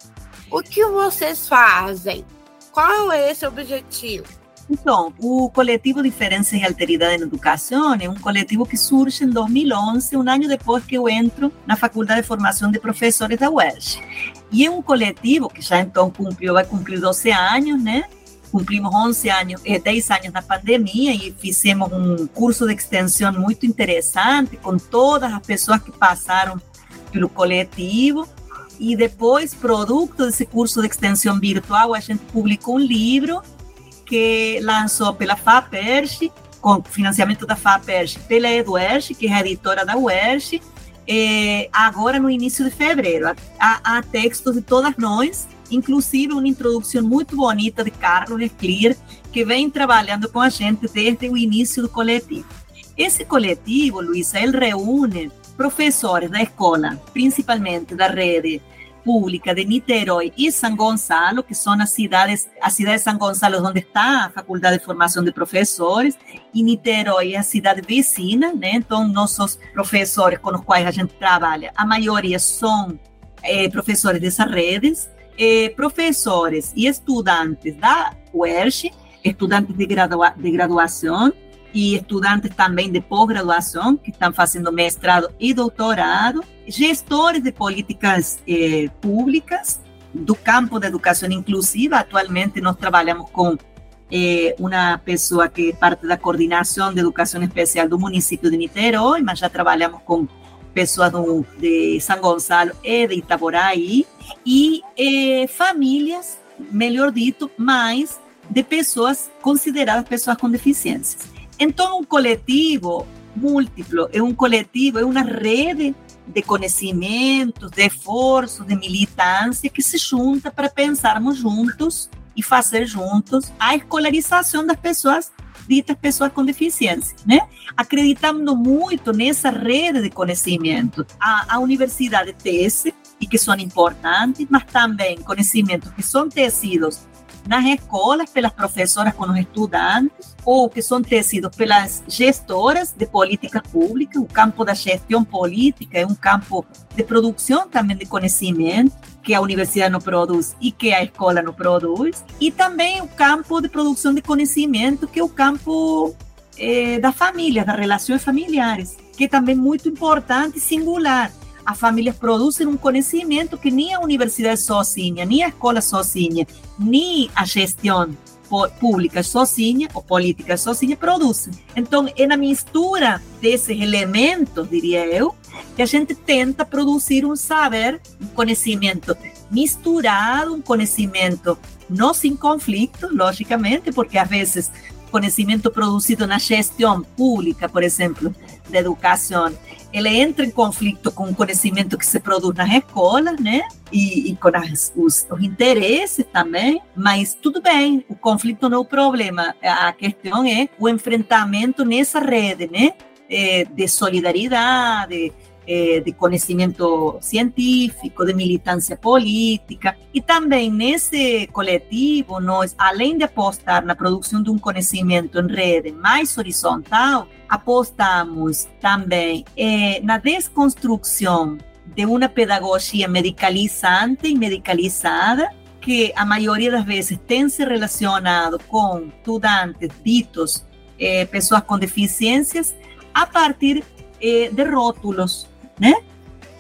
O que vocês fazem? Qual é esse objetivo? Então, o coletivo Diferenças e Alteridade na Educação é um coletivo que surge em 2011, um ano depois que eu entro na Faculdade de Formação de Professores da UERJ. E é um coletivo que já então cumpriu, vai cumprir 12 anos, né? Cumprimos 11 anos, 10 anos na pandemia e fizemos um curso de extensão muito interessante com todas as pessoas que passaram pelo coletivo e depois, produto desse curso de extensão virtual, a gente publicou um livro que lançou pela FAPERJ, com financiamento da FAPERJ, pela EduERJ, que é a editora da UERJ, eh, agora no início de fevereiro. Há, há, textos de todas nós, inclusive uma introdução muito bonita de Carlos Leclerc, que vem trabalhando com a gente desde o início do coletivo. Esse coletivo, Luísa, ele reúne professores da escola, principalmente da rede pública de Niterói e San Gonçalo, que são as cidades, a cidade de San Gonçalo onde está a Faculdade de Formação de Professores, e Niterói é a cidade vizinha, né? Então, nossos professores com os quais a gente trabalha, a maioria são é, professores dessas redes, é, professores e estudantes da UERJ, estudantes de, gradua de graduação, e estudantes também de pós-graduação, que estão fazendo mestrado e doutorado, gestores de políticas eh, públicas do campo da educação inclusiva. Atualmente, nós trabalhamos com eh, uma pessoa que é parte da coordenação de educação especial do município de Niterói, mas já trabalhamos com pessoas do, de São Gonçalo e de Itaboraí, e famílias, melhor dito, mais de pessoas consideradas pessoas com deficiências. Então, um coletivo múltiplo, é um coletivo, é uma rede de conhecimentos, de esforços, de militância que se junta para pensarmos juntos e fazer juntos a escolarização das pessoas ditas pessoas com deficiência, né? Acreditando muito nessa rede de conhecimento. A, a universidade tece e que são importantes, mas também conhecimentos que são tecidos nas escolas pelas professoras com os estudantes ou que são tecidos pelas gestoras de políticas públicas. O campo da gestão política é um campo de produção também de conhecimento que a universidade não produz e que a escola não produz. E também o campo de produção de conhecimento, que é o campo eh, da família, das relações familiares, que é também muito importante e singular as famílias produzem um conhecimento que nem a universidade sozinha, nem a escola sozinha, nem a gestão pública sozinha ou política sozinha produzem. Então, é na mistura desses elementos, diria eu, que a gente tenta produzir um saber, um conhecimento misturado, um conhecimento não sem conflito, logicamente, porque às vezes conhecimento produzido na gestão pública, por exemplo, da educação, ele entra em conflito com o conhecimento que se produz nas escolas, né? E, e com as, os, os, interesses também, mas tudo bem, o conflito não é o problema, a questão é o enfrentamento nessa rede, né? É, de solidariedade, eh, de conhecimento científico, de militância política. E também nesse coletivo, nós, além de apostar na produção de um conhecimento em rede mais horizontal, apostamos também eh, na desconstrução de uma pedagogia medicalizante e medicalizada, que a maioria das vezes tem se relacionado com estudantes ditos eh, pessoas com deficiências a partir eh, de rótulos, né?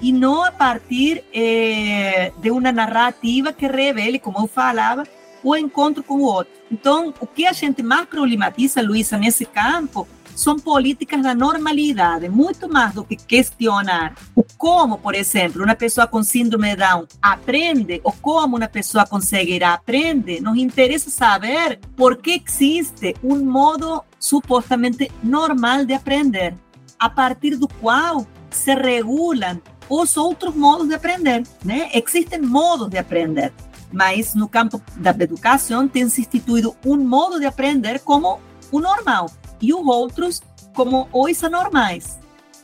E não a partir eh, de uma narrativa que revele, como eu falava, o encontro com o outro. Então, o que a gente mais problematiza, Luísa, nesse campo, são políticas da normalidade, muito mais do que questionar o como, por exemplo, uma pessoa com síndrome de Down aprende ou como uma pessoa com cegueira aprende. Nos interessa saber por que existe um modo supostamente normal de aprender, a partir do qual se regulam os outros modos de aprender, né? Existem modos de aprender, mas no campo da educação tem se instituído um modo de aprender como o normal e os outros como os anormais.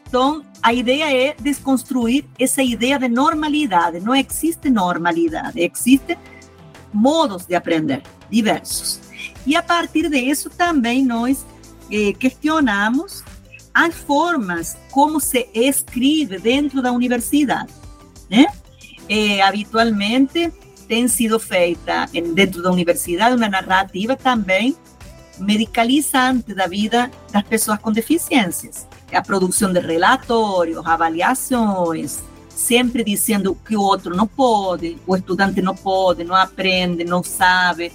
Então, a ideia é desconstruir essa ideia de normalidade. Não existe normalidade, existem modos de aprender diversos. E a partir disso também nós eh, questionamos as formas como se escreve dentro da universidade. Né? É, habitualmente tem sido feita dentro da universidade uma narrativa também medicalizante da vida das pessoas com deficiências. A produção de relatórios, avaliações, sempre dizendo que o outro não pode, o estudante não pode, não aprende, não sabe.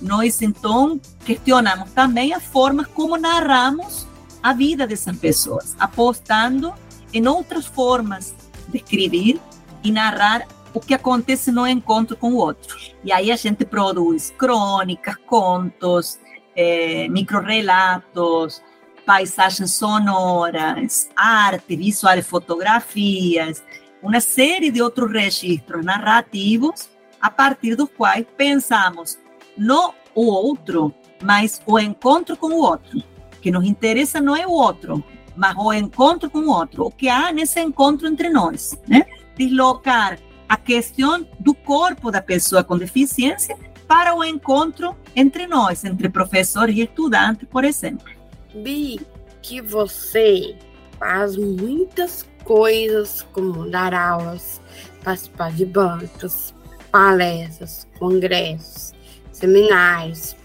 Nós, então, questionamos também as formas como narramos a vida dessas pessoas, apostando em outras formas de escrever e narrar o que acontece no encontro com o outro. E aí a gente produz crônicas, contos, é, microrelatos, paisagens sonoras, arte, visuais, fotografias, uma série de outros registros narrativos a partir dos quais pensamos no o outro, mas o encontro com o outro que nos interessa não é o outro, mas o encontro com o outro, o que há nesse encontro entre nós, né? Deslocar a questão do corpo da pessoa com deficiência para o encontro entre nós, entre professor e estudante, por exemplo. Bi, que você faz muitas coisas, como dar aulas, participar de bancos, palestras, congressos, seminários,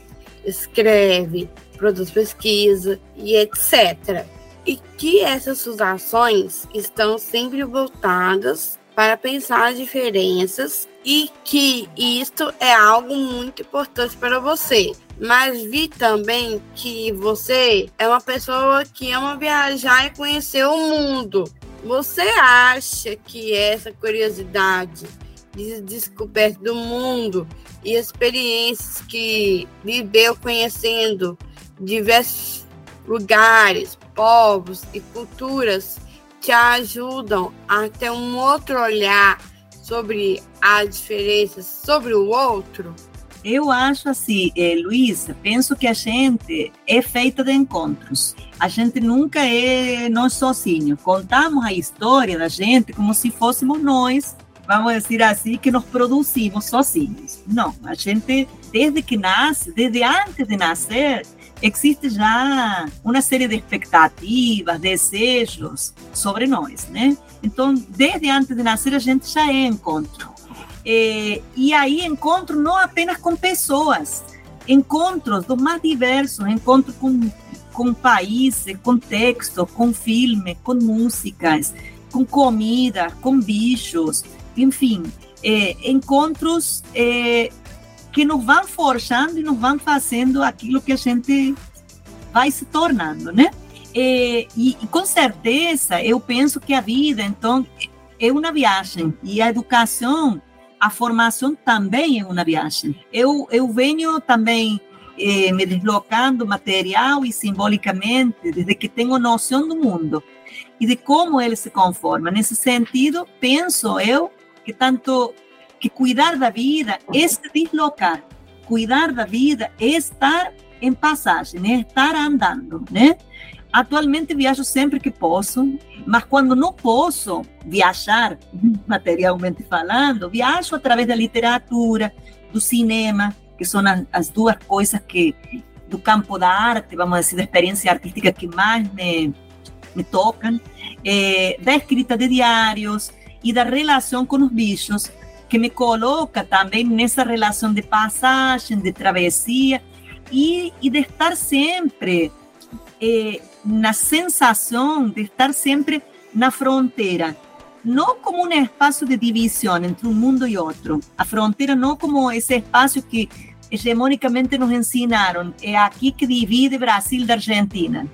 escreve, produz pesquisa e etc. E que essas suas ações estão sempre voltadas para pensar as diferenças e que isto é algo muito importante para você. Mas vi também que você é uma pessoa que ama viajar e conhecer o mundo. Você acha que essa curiosidade de descoberta do mundo e experiências que viveu conhecendo diversos lugares, povos e culturas te ajudam a ter um outro olhar sobre as diferenças sobre o outro? Eu acho assim, eh, Luísa, penso que a gente é feita de encontros. A gente nunca é nós sozinhos. Contamos a história da gente como se fôssemos nós, vamos dizer assim, que nos produzimos sozinhos. Não, a gente, desde que nasce, desde antes de nascer, existe já uma série de expectativas, desejos sobre nós, né? Então, desde antes de nascer, a gente já é encontro. É, e aí encontro não apenas com pessoas, encontros dos mais diversos, encontro com, com países, com textos, com filmes, com músicas, com comida, com bichos, enfim, é, encontros é, que nos vão forjando e nos vão fazendo aquilo que a gente vai se tornando, né? E, e, e, com certeza eu penso que a vida então é uma viagem e a educação a formação também é uma viagem. Eu, eu venho também eh, me deslocando material e simbolicamente desde que tenho noção do mundo e de como ele se conforma. Nesse sentido, penso eu que tanto que cuidar da vida é se deslocar, cuidar da vida é estar em passagem, é estar andando, né? Atualmente viajo sempre que posso, mas quando não posso viajar, materialmente falando, viajo através da literatura, do cinema, que são as, as duas coisas que do campo da arte, vamos dizer, da experiência artística que mais me, me tocam, é, da escrita de diários e da relação com os bichos, que me coloca também nessa relação de passagem, de travessia e, e de estar sempre eh, na sensação de estar sempre na fronteira, não como um espaço de divisão entre um mundo e outro. A fronteira não como esse espaço que hegemonicamente nos ensinaram, é aqui que divide Brasil da Argentina.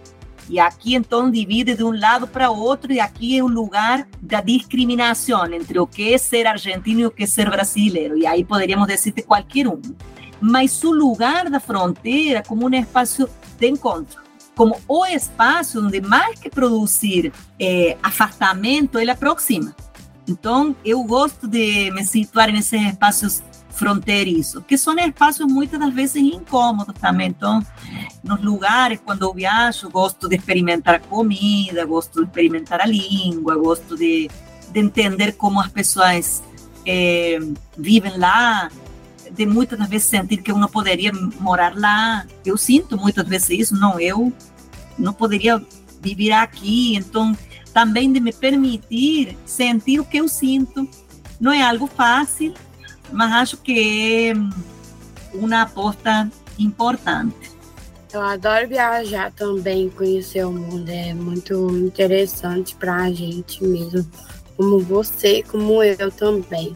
E aqui então divide de um lado para outro, e aqui é o lugar da discriminação entre o que é ser argentino e o que é ser brasileiro. E aí poderíamos dizer de qualquer um. Mas o lugar da fronteira como um espaço de encontro como o espaço onde mais que produzir é, afastamento, ele aproxima. Então, eu gosto de me situar nesses espaços fronteiriços, que são espaços muitas das vezes incômodos também. Então, nos lugares, quando eu viajo, gosto de experimentar comida, gosto de experimentar a língua, gosto de, de entender como as pessoas é, vivem lá, de muitas vezes sentir que eu não poderia morar lá. Eu sinto muitas vezes isso, não, eu não poderia viver aqui. Então, também de me permitir sentir o que eu sinto. Não é algo fácil, mas acho que é uma aposta importante. Eu adoro viajar também, conhecer o mundo. É muito interessante para a gente mesmo, como você, como eu também.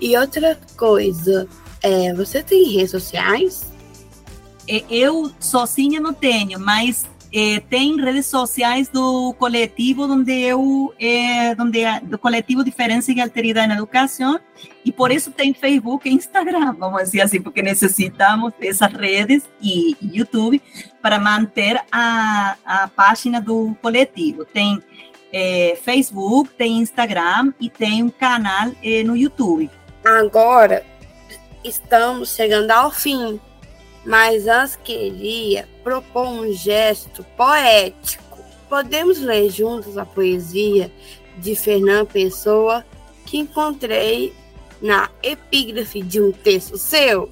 E outra coisa, é, você tem redes sociais? É, eu sozinha não tenho, mas é, tem redes sociais do coletivo onde eu é, onde do coletivo Diferença e Alteridade na Educação e por isso tem Facebook e Instagram, vamos dizer assim, porque necessitamos essas redes e YouTube para manter a, a página do coletivo. Tem é, Facebook, tem Instagram e tem um canal é, no YouTube. Agora estamos chegando ao fim, mas antes queria propor um gesto poético. Podemos ler juntos a poesia de Fernando Pessoa que encontrei na epígrafe de um texto seu?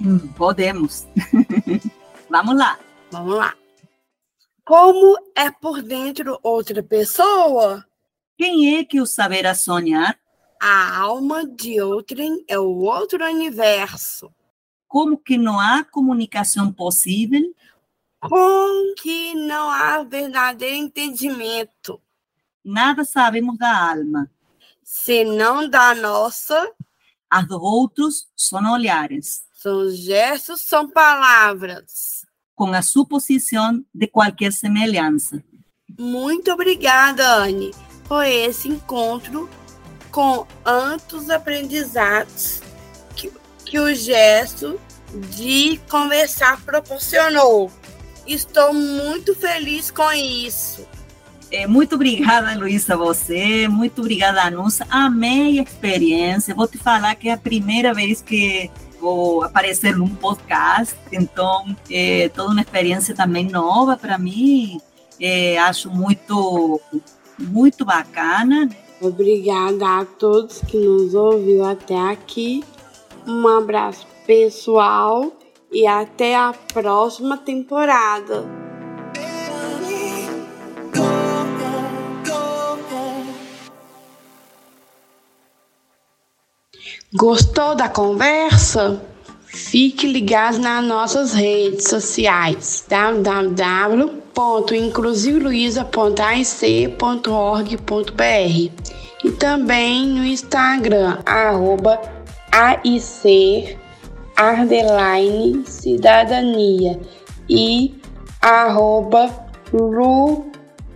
Hum, podemos. Vamos lá. Vamos lá. Como é por dentro outra pessoa? Quem é que o saberá sonhar? A alma de outrem é o outro universo. Como que não há comunicação possível? Com que não há verdadeiro entendimento. Nada sabemos da alma. Senão da nossa. As dos outros são olhares. São gestos, são palavras. Com a suposição de qualquer semelhança. Muito obrigada, Anne, por esse encontro com tantos aprendizados que, o gesto de conversar proporcionou. Estou muito feliz com isso. É, muito obrigada, Luísa, a você. Muito obrigada, Anusa. Amei a experiência. Vou te falar que é a primeira vez que vou aparecer num podcast, então é toda uma experiência também nova para mim. É, acho muito, muito bacana. Obrigada a todos que nos ouviram até aqui. Um abraço pessoal e até a próxima temporada. Gostou da conversa? Fique ligado nas nossas redes sociais www.inclusiveluiza.aic.org.br e também no Instagram, arroba AIC Ardeline Cidadania e arroba Lu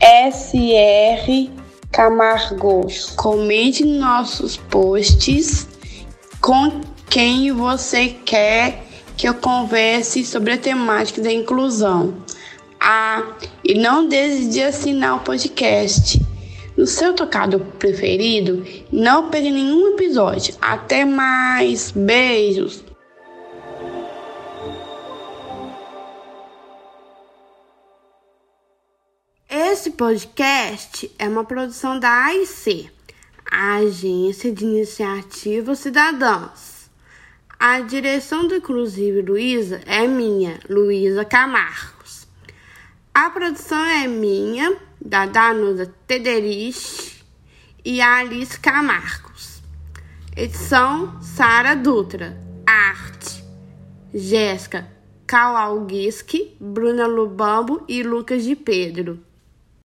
SR Camargos. Comente nossos posts com quem você quer que eu converse sobre a temática da inclusão. Ah, e não deixe de assinar o podcast no seu tocado preferido. Não perca nenhum episódio. Até mais. Beijos. Esse podcast é uma produção da AIC a Agência de Iniciativas Cidadãs. A direção do Inclusive Luísa é minha, Luísa Camargos. A produção é minha, da Danusa Tederich e a Alice Camargos. Edição Sara Dutra. Arte Jéssica Kawalgiski, Bruna Lubambo e Lucas de Pedro.